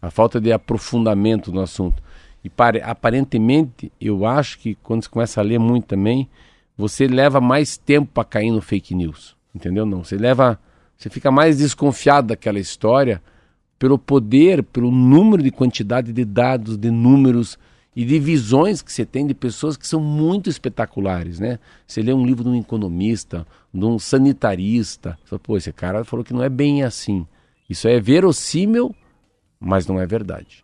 a falta de aprofundamento no assunto. E pare- aparentemente, eu acho que quando você começa a ler muito também, você leva mais tempo para cair no fake news. Entendeu? Não. Você leva. Você fica mais desconfiado daquela história pelo poder, pelo número de quantidade de dados, de números e de visões que você tem de pessoas que são muito espetaculares, né? Você lê um livro de um economista, de um sanitarista, você fala, pô, esse cara falou que não é bem assim. Isso é verossímil, mas não é verdade.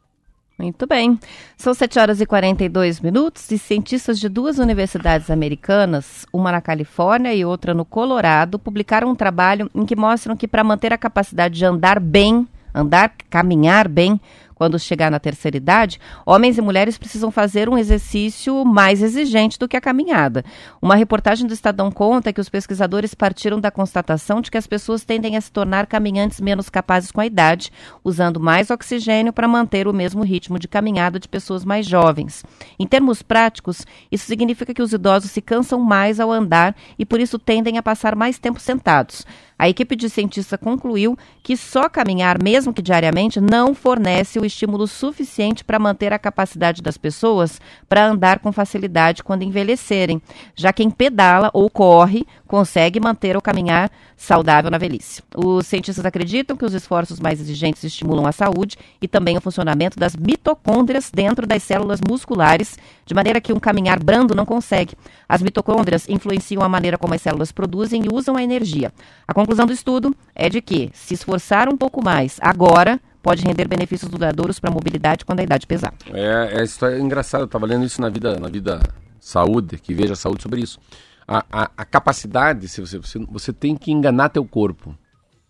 Muito bem. São 7 horas e 42 minutos e cientistas de duas universidades americanas, uma na Califórnia e outra no Colorado, publicaram um trabalho em que mostram que para manter a capacidade de andar bem, andar, caminhar bem, quando chegar na terceira idade, homens e mulheres precisam fazer um exercício mais exigente do que a caminhada. Uma reportagem do Estadão conta que os pesquisadores partiram da constatação de que as pessoas tendem a se tornar caminhantes menos capazes com a idade, usando mais oxigênio para manter o mesmo ritmo de caminhada de pessoas mais jovens. Em termos práticos, isso significa que os idosos se cansam mais ao andar e por isso tendem a passar mais tempo sentados. A equipe de cientistas concluiu que só caminhar, mesmo que diariamente, não fornece o estímulo suficiente para manter a capacidade das pessoas para andar com facilidade quando envelhecerem. Já quem pedala ou corre consegue manter o caminhar saudável na velhice. Os cientistas acreditam que os esforços mais exigentes estimulam a saúde e também o funcionamento das mitocôndrias dentro das células musculares, de maneira que um caminhar brando não consegue. As mitocôndrias influenciam a maneira como as células produzem e usam a energia. A conclusão do estudo é de que, se esforçar um pouco mais agora, pode render benefícios duradouros para a mobilidade quando a idade pesar. É, é história engraçada, eu estava lendo isso na vida, na vida saúde, que veja saúde sobre isso. A, a, a capacidade, se você, você, você tem que enganar teu corpo.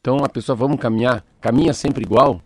Então a pessoa, vamos caminhar, caminha sempre igual.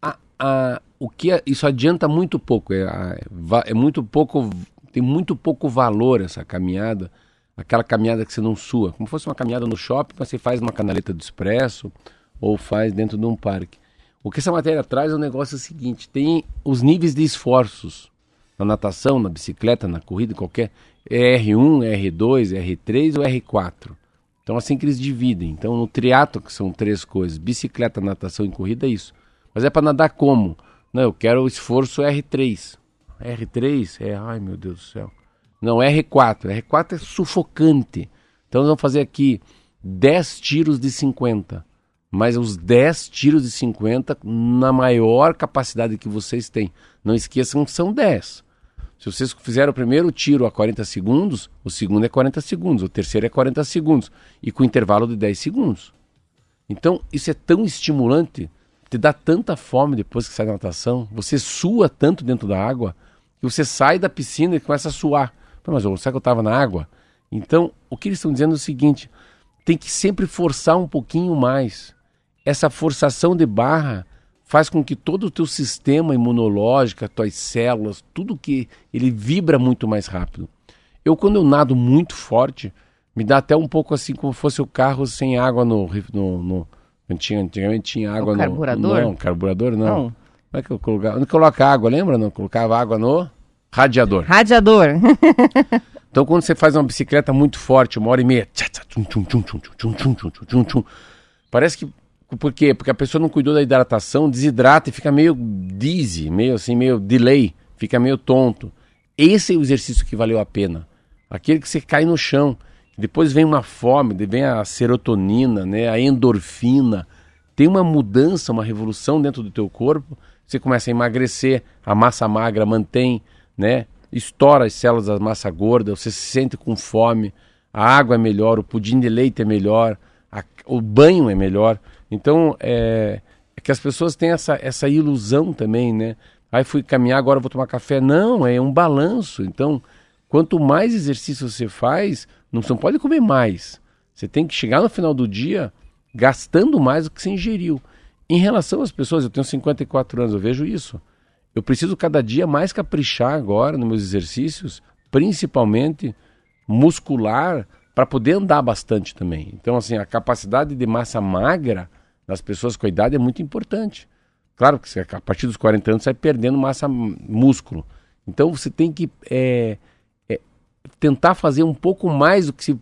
A, a, o que é- isso adianta muito pouco, é, a- va- é muito pouco tem muito pouco valor essa caminhada, aquela caminhada que você não sua, como fosse uma caminhada no shopping, mas você faz numa canaleta do expresso ou faz dentro de um parque. O que essa matéria traz é o negócio seguinte: tem os níveis de esforços na natação, na bicicleta, na corrida, qualquer é R1, R2, R3 ou R4. Então assim que eles dividem. Então no triatlo, que são três coisas, bicicleta, natação e corrida é isso. Mas é para nadar como? Não, eu quero o esforço R3. R3 é, ai meu Deus do céu. Não, R4. R4 é sufocante. Então nós vamos fazer aqui 10 tiros de 50. Mas os 10 tiros de 50 na maior capacidade que vocês têm. Não esqueçam que são 10. Se vocês fizeram o primeiro tiro a 40 segundos, o segundo é 40 segundos, o terceiro é 40 segundos. E com intervalo de 10 segundos. Então, isso é tão estimulante, te dá tanta fome depois que sai da natação, você sua tanto dentro da água, que você sai da piscina e começa a suar. Mas eu- será que eu estava na água? Então, o que eles estão dizendo é o seguinte: tem que sempre forçar um pouquinho mais. Essa forçação de barra faz com que todo o teu sistema imunológico, as tuas células, tudo que ele vibra muito mais rápido. Eu quando eu nado muito forte, me dá até um pouco assim como fosse o carro sem água no no, no antiga- antigamente tinha água no carburador? Não, carburador não. Não. Como é que eu colocava? Não coloca água, lembra? Não colocava água no Radiador. Radiador. então, quando você faz uma bicicleta muito forte, uma hora e meia, parece que. Por quê? Porque a pessoa não cuidou da hidratação, desidrata e fica meio dizzy, meio assim, meio delay, fica meio tonto. Esse é o exercício que valeu a pena. Aquele que você cai no chão. Depois vem uma fome, vem a serotonina, né, a endorfina. Tem uma mudança, uma revolução dentro do teu corpo. Você começa a emagrecer, a massa magra mantém, né? Estoura as células da massa gorda, você se sente com fome, a água é melhor, o pudim de leite é melhor, a- o banho é melhor. Então, é, é que as pessoas têm essa, essa ilusão também, né? Aí fui caminhar, agora vou tomar café. Não, é um balanço. Então, quanto mais exercício você faz, não, você não pode comer mais. Você tem que chegar no final do dia gastando mais do que você ingeriu. Em relação às pessoas, eu tenho 54 anos, eu vejo isso. Eu preciso cada dia mais caprichar agora nos meus exercícios, principalmente muscular, para poder andar bastante também. Então, assim, a capacidade de massa magra das pessoas com a idade é muito importante. Claro que a partir dos 40 anos você vai perdendo massa músculo. Então você tem que é, é, tentar fazer um pouco mais do que se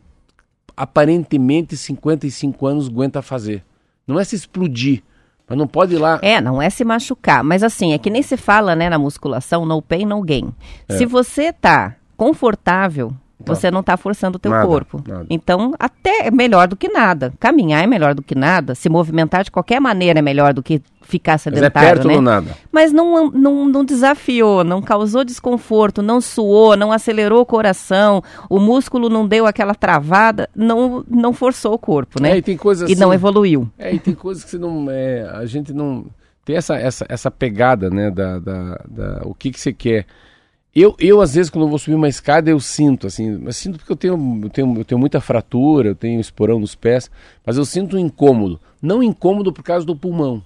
aparentemente 55 anos aguenta fazer. Não é se explodir, mas não pode ir lá. É, não é se machucar. Mas assim, é que nem se fala, né, na musculação, no pain, no gain. É. Se você tá confortável, você não tá forçando o teu Nada, corpo. nada. Então, até é melhor do que nada. Caminhar é melhor do que nada. Se movimentar de qualquer maneira é melhor do que ficar Mas é sedentário, perto né? ou nada. Mas não, não, não desafiou, não causou desconforto, não suou, não acelerou o coração, o músculo não deu aquela travada, não, não forçou o corpo, né? É, e tem coisas E não assim- evoluiu. É, e tem coisas que você não. É, a gente não. Tem essa, essa, essa pegada, né? Da, da, da- o que, que você quer. Eu, eu, às vezes, quando eu vou subir uma escada, eu sinto, assim. Eu sinto porque eu tenho, eu tenho, eu tenho muita fratura, eu tenho esporão nos pés, mas eu sinto um incômodo. Não incômodo por causa do pulmão,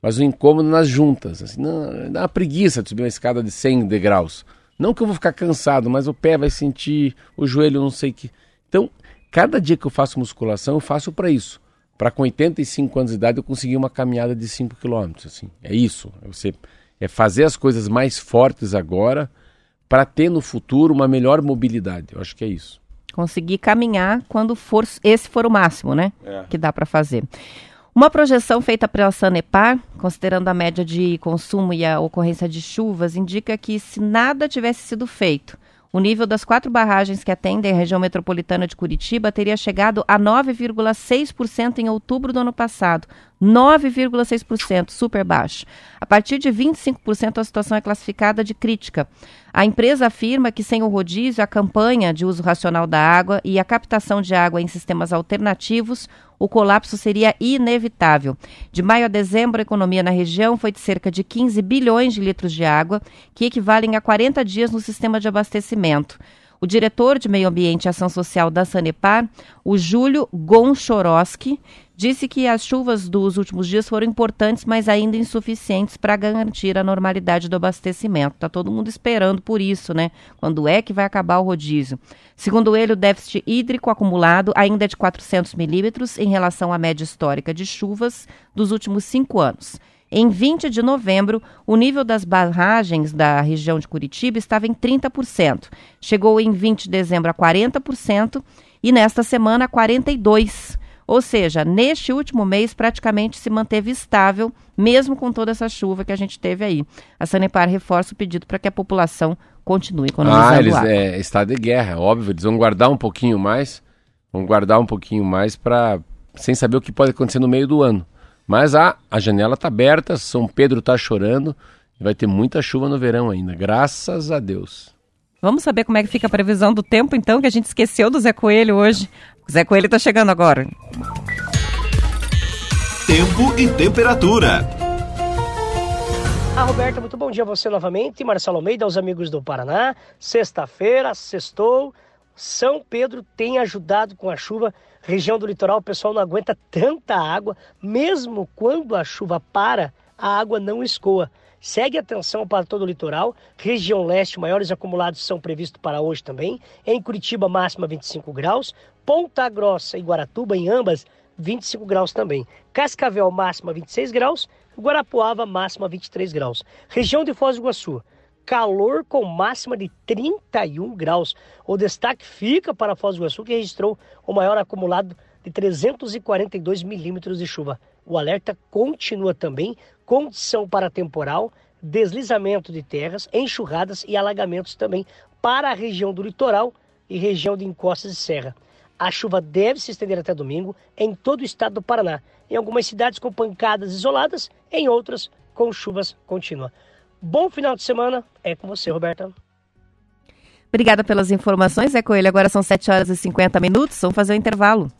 mas um incômodo nas juntas. Assim, não, dá uma preguiça de subir uma escada de 100 degraus. Não que eu vou ficar cansado, mas o pé vai sentir, o joelho não sei que. Então, cada dia que eu faço musculação, eu faço para isso. Para com 85 anos de idade eu conseguir uma caminhada de 5 km, assim. É isso. É Você é fazer as coisas mais fortes agora para ter no futuro uma melhor mobilidade. Eu acho que é isso. Conseguir caminhar quando for esse for o máximo, né? É. Que dá para fazer. Uma projeção feita pela Sanepar, considerando a média de consumo e a ocorrência de chuvas, indica que se nada tivesse sido feito, o nível das quatro barragens que atendem a região metropolitana de Curitiba teria chegado a 9,6% em outubro do ano passado. 9,6%, super baixo. A partir de 25%, a situação é classificada de crítica. A empresa afirma que sem o rodízio, a campanha de uso racional da água e a captação de água em sistemas alternativos, o colapso seria inevitável. De maio a dezembro, a economia na região foi de cerca de 15 bilhões de litros de água, que equivalem a 40 dias no sistema de abastecimento. O diretor de Meio Ambiente e Ação Social da Sanepar, o Júlio Gonchoroski, disse que as chuvas dos últimos dias foram importantes, mas ainda insuficientes para garantir a normalidade do abastecimento. Está todo mundo esperando por isso, né? Quando é que vai acabar o rodízio? Segundo ele, o déficit hídrico acumulado ainda é de 400 milímetros em relação à média histórica de chuvas dos últimos cinco anos. Em 20 de novembro, o nível das barragens da região de Curitiba estava em 30%. Chegou em 20 de dezembro a 40% e nesta semana a 42%. Ou seja, neste último mês praticamente se manteve estável, mesmo com toda essa chuva que a gente teve aí. A Sanepar reforça o pedido para que a população continue economizando Ah, eles água. é estado de guerra, óbvio, eles vão guardar um pouquinho mais, vão guardar um pouquinho mais para sem saber o que pode acontecer no meio do ano. Mas a, a janela está aberta, São Pedro está chorando e vai ter muita chuva no verão ainda, graças a Deus. Vamos saber como é que fica a previsão do tempo, então, que a gente esqueceu do Zé Coelho hoje. O Zé Coelho está chegando agora. Tempo e temperatura. Ah, Roberta, muito bom dia a você novamente. Marcelo Almeida, aos amigos do Paraná. Sexta-feira, sextou. São Pedro tem ajudado com a chuva. Região do litoral, o pessoal não aguenta tanta água. Mesmo quando a chuva para, a água não escoa. Segue atenção para todo o litoral. Região leste, maiores acumulados são previstos para hoje também. Em Curitiba, máxima 25 graus. Ponta Grossa e Guaratuba, em ambas, 25 graus também. Cascavel, máxima 26 graus. Guarapuava, máxima 23 graus. Região de Foz do Iguaçu, calor com máxima de 31 graus. O destaque fica para Foz do Iguaçu, que registrou o maior acumulado de 342 milímetros de chuva. O alerta continua também, condição para temporal, deslizamento de terras, enxurradas e alagamentos também para a região do litoral e região de encostas de serra. A chuva deve se estender até domingo em todo o estado do Paraná. Em algumas cidades com pancadas isoladas, em outras com chuvas contínuas. Bom final de semana. É com você, Roberta. Obrigada pelas informações, Zé Coelho. Agora são 7 horas e 50 minutos. Vamos fazer o intervalo.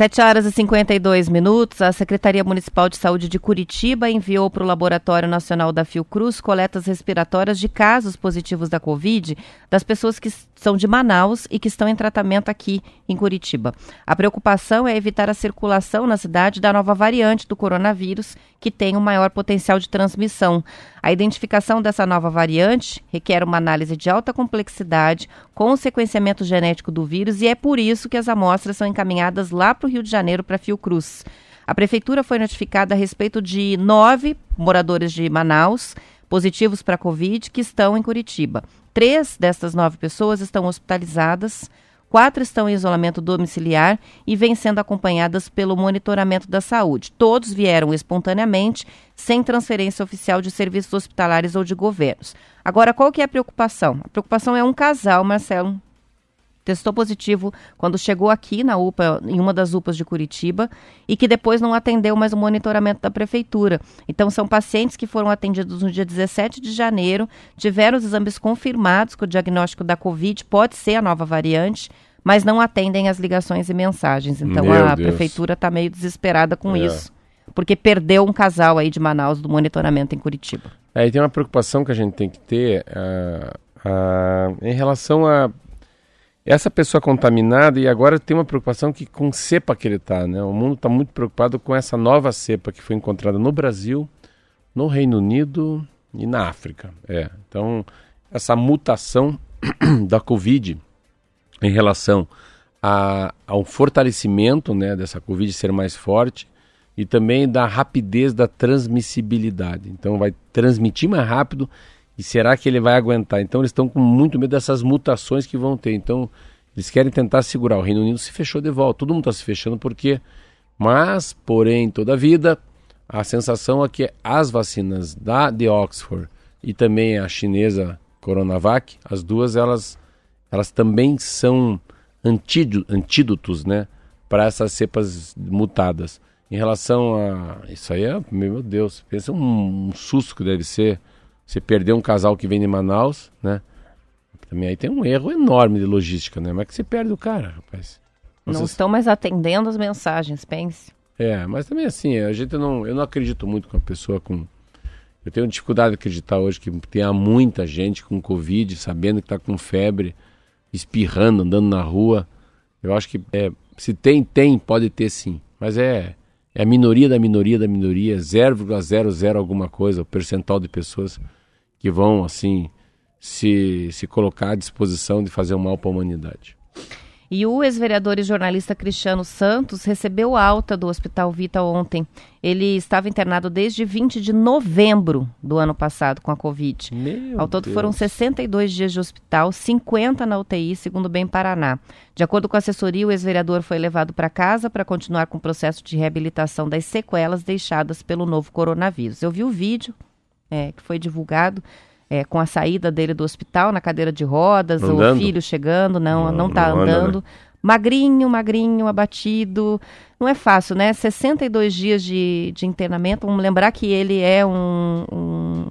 7 horas e 52 minutos. A Secretaria Municipal de Saúde de Curitiba enviou para o Laboratório Nacional da Fiocruz coletas respiratórias de casos positivos da Covid das pessoas que são de Manaus e que estão em tratamento aqui em Curitiba. A preocupação é evitar a circulação na cidade da nova variante do coronavírus, que tem um maior potencial de transmissão. A identificação dessa nova variante requer uma análise de alta complexidade com o sequenciamento genético do vírus e é por isso que as amostras são encaminhadas lá para o Rio de Janeiro, para Fiocruz. A prefeitura foi notificada a respeito de nove moradores de Manaus positivos para a Covid que estão em Curitiba. Três destas nove pessoas estão hospitalizadas, quatro estão em isolamento domiciliar e vêm sendo acompanhadas pelo monitoramento da saúde. Todos vieram espontaneamente, sem transferência oficial de serviços hospitalares ou de governos. Agora, qual que é a preocupação? A preocupação é um casal, Marcelo, testou positivo quando chegou aqui na UPA, em uma das UPAs de Curitiba, e que depois não atendeu mais o monitoramento da prefeitura. Então, são pacientes que foram atendidos no dia 17 de janeiro, tiveram os exames confirmados que o diagnóstico da Covid pode ser a nova variante, mas não atendem as ligações e mensagens. Então, Meu a Deus. prefeitura está meio desesperada com É. isso, porque perdeu um casal aí de Manaus do monitoramento em Curitiba. É, e tem uma preocupação que a gente tem que ter ah, ah, em relação a essa pessoa contaminada e agora tem uma preocupação que com cepa que ele está, né? O mundo está muito preocupado com essa nova cepa que foi encontrada no Brasil, no Reino Unido e na África. É, então essa mutação da Covid em relação a, ao fortalecimento, né, dessa Covid ser mais forte e também da rapidez da transmissibilidade. Então vai transmitir mais rápido e será que ele vai aguentar? Então eles estão com muito medo dessas mutações que vão ter. Então eles querem tentar segurar. O Reino Unido se fechou de volta. Todo mundo está se fechando porque. Mas, porém, toda a vida, a sensação é que as vacinas da de Oxford e também a chinesa Coronavac, as duas elas, elas também são antído- antídotos, né, para essas cepas mutadas. Em relação a isso aí, é, meu Deus, pensa um, um susto que deve ser você perder um casal que vem de Manaus, né? Também aí tem um erro enorme de logística, né? Mas que você perde o cara, rapaz. Não estão mais atendendo as mensagens, pense. É, mas também assim, a gente não. Eu não acredito muito com a pessoa com. Eu tenho dificuldade de acreditar hoje que tenha muita gente com Covid, sabendo que está com febre, espirrando, andando na rua. Eu acho que é, se tem, tem, pode ter sim. Mas é, é a minoria da minoria da minoria, 0,00 alguma coisa, o percentual de pessoas que vão, assim, se, se colocar à disposição de fazer um mal para a humanidade. E o ex-vereador e jornalista Cristiano Santos recebeu alta do Hospital Vita ontem. Ele estava internado desde 20 de novembro do ano passado com a Covid. Meu Ao todo Deus. foram 62 dias de hospital, 50 na UTI, segundo o Bem Paraná. De acordo com a assessoria, o ex-vereador foi levado para casa para continuar com o processo de reabilitação das sequelas deixadas pelo novo coronavírus. Eu vi o vídeo é, que foi divulgado é, com a saída dele do hospital na cadeira de rodas, Andando? o filho chegando, não, Não, não está não anda, né? andando. Magrinho, magrinho, abatido. Não é fácil, né? 62 dias de, de internamento. Vamos lembrar que ele é um, um-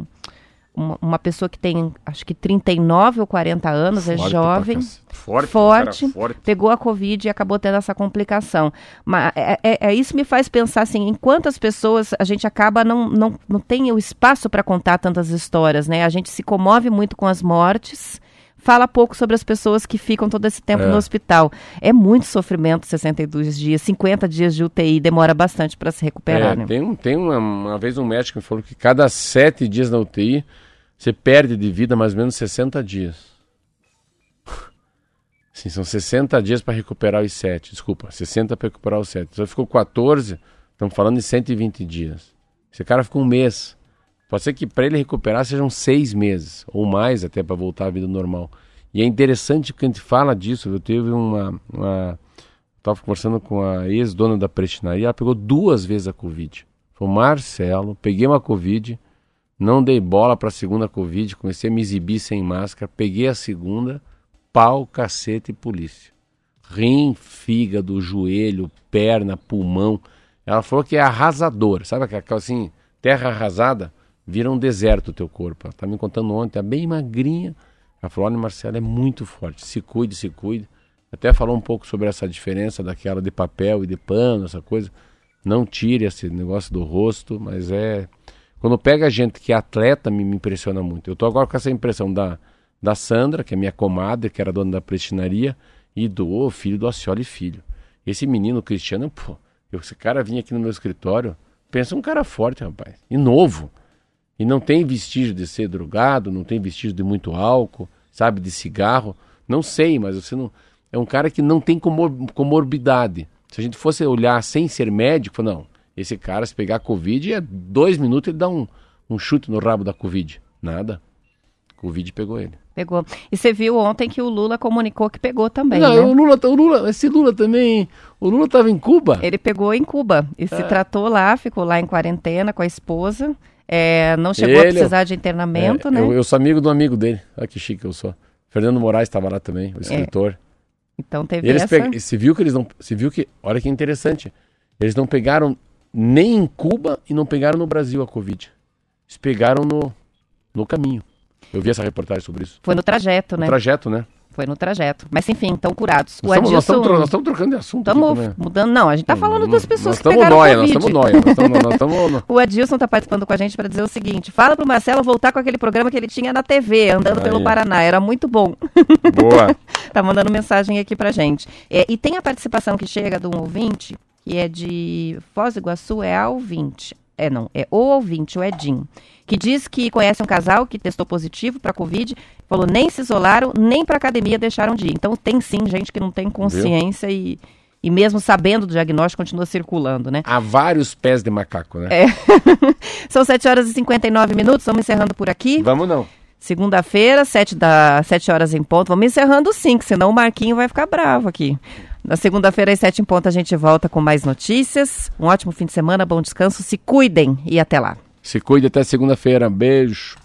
uma, uma pessoa que tem, acho que 39 ou 40 anos, é Forte pra jovem. Forte, forte, forte. pegou a Covid e acabou tendo essa complicação. Mas é, é- é isso me faz pensar assim, em quantas pessoas a gente acaba não, não, não tem o espaço para contar tantas histórias, né? A gente se comove muito com as mortes, fala pouco sobre as pessoas que ficam todo esse tempo É. no hospital. É muito sofrimento 62 dias, 50 dias de UTI, demora bastante para se recuperar, É, né? tem tem uma, uma vez um médico me falou que cada sete dias na UTI você perde de vida mais ou menos 60 dias. Sim, são 60 dias para recuperar os 7. Desculpa, 60 para recuperar os 7. Só ficou 14, estamos falando de 120 dias. Esse cara ficou um mês. Pode ser que para ele recuperar sejam seis meses, ou mais até para voltar à vida normal. E é interessante porque a gente fala disso. Eu teve uma. uma Estava conversando com a ex-dona da prestinaria, ela pegou duas vezes a Covid. Foi Marcelo, peguei uma Covid, não dei bola para a segunda Covid, comecei a me exibir sem máscara, peguei a segunda, pau, cacete e polícia. Rim, fígado, joelho, perna, pulmão. Ela falou que é arrasador, sabe aquela assim, terra arrasada, vira um deserto o teu corpo. Ela tá me contando ontem, tá bem magrinha. Ela falou, olha Marcelo, é muito forte, se cuide, se cuide. Até falou um pouco sobre essa diferença daquela de papel e de pano, essa coisa. Não tire esse negócio do rosto, mas é. Quando pega gente que é atleta, me, me impressiona muito. Eu tô agora com essa impressão da, da Sandra, que é minha comadre, que era dona da prestinaria, e do filho do Acioli Filho. Esse menino, Cristiano, pô, eu- esse cara vinha aqui no meu escritório, pensa um cara forte, rapaz, e novo. E não tem vestígio de ser drogado, não tem vestígio de muito álcool, sabe, de cigarro. Não sei, mas você não. É um cara que não tem comor- comorbidade. Se a gente fosse olhar sem ser médico, não, esse cara, se pegar Covid, é dois minutos ele dá um, um chute no rabo da Covid. Nada. Covid pegou ele. Pegou. E você viu ontem que o Lula comunicou que pegou também, não, né? o Lula, o Lula, esse Lula também. O Lula estava em Cuba. Ele pegou em Cuba e É. se tratou lá, ficou lá em quarentena com a esposa. É, não chegou a Ele- precisar de internamento, É, né? eu, eu sou amigo do amigo dele. Olha que chique eu sou. Fernando Moraes estava lá também, o escritor. Então teve Eles essa. pe... Se viu que eles não. Se viu que. Olha que interessante. Eles não pegaram nem em Cuba e não pegaram no Brasil a Covid. Eles pegaram no, no caminho. Eu vi essa reportagem sobre isso. Foi no trajeto, No né? trajeto, né? Foi no trajeto. Mas enfim, estão curados. Nós o estamos, nós, estamos, tro- nós Adilson. estamos trocando de assunto. Estamos também. mudando. Não, a gente tá falando das pessoas que pegaram nóia, Covid. nós estamos nóia. Nós estamos, nós estamos, O Adilson tá participando com a gente para dizer o seguinte: fala pro Marcelo voltar com aquele programa que ele tinha na TV, andando pelo Aí. Paraná. Era muito bom. Boa. tá mandando mensagem aqui pra gente. É, e tem a participação que chega de um ouvinte, que é de Foz do Iguaçu, é a ouvinte. É, não, é o ouvinte, o Edinho, que diz que conhece um casal que testou positivo para Covid, falou nem se isolaram, nem para academia deixaram de ir. Então tem sim gente que não tem consciência e, e mesmo sabendo do diagnóstico continua circulando, né? Há vários pés de macaco, né? É. São 7 horas e 59 minutos, vamos encerrando por aqui. Vamos não. Segunda-feira, 7, da, 7 horas em ponto. Vamos encerrando sim, que senão o Marquinho vai ficar bravo aqui. Na segunda-feira, às 7 em ponto, a gente volta com mais notícias. Um ótimo fim de semana, bom descanso, se cuidem e até lá. Se cuide até segunda-feira. Beijo.